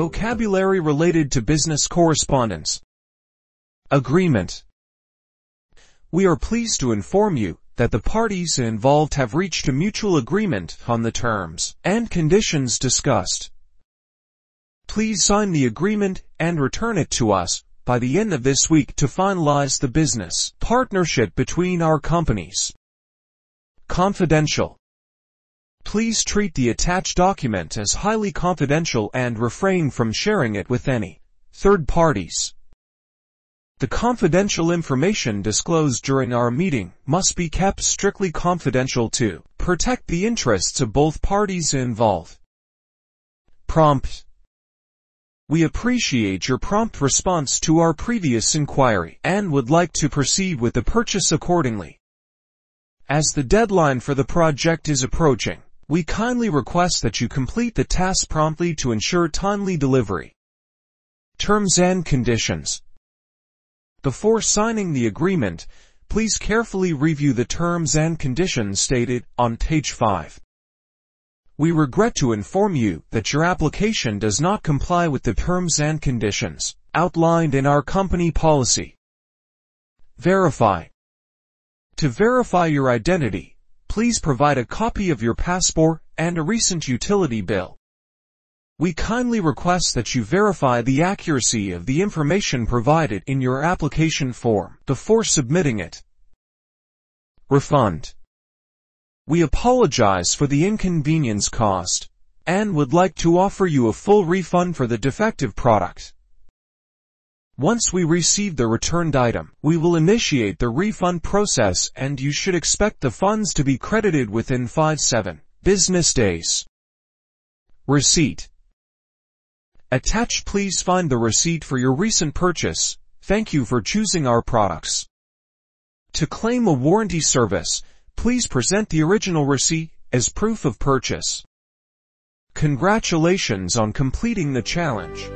Vocabulary related to business correspondence. Agreement. We are pleased to inform you that the parties involved have reached a mutual agreement on the terms and conditions discussed. Please sign the agreement and return it to us by the end of this week to finalize the business partnership between our companies. Confidential. Please treat the attached document as highly confidential and refrain from sharing it with any third parties. The confidential information disclosed during our meeting must be kept strictly confidential to protect the interests of both parties involved. Prompt. We appreciate your prompt response to our previous inquiry and would like to proceed with the purchase accordingly. As the deadline for the project is approaching, we kindly request that you complete the task promptly to ensure timely delivery. Terms and conditions. Before signing the agreement, please carefully review the terms and conditions stated on page 5. We regret to inform you that your application does not comply with the terms and conditions outlined in our company policy. Verify. To verify your identity, please provide a copy of your passport and a recent utility bill. We kindly request that you verify the accuracy of the information provided in your application form before submitting it. Refund. We apologize for the inconvenience caused and would like to offer you a full refund for the defective product. Once we receive the returned item, we will initiate the refund process and you should expect the funds to be credited within 5-7 business days. Receipt Attached please find the receipt for your recent purchase. Thank you for choosing our products. To claim a warranty service, please present the original receipt as proof of purchase. Congratulations on completing the challenge.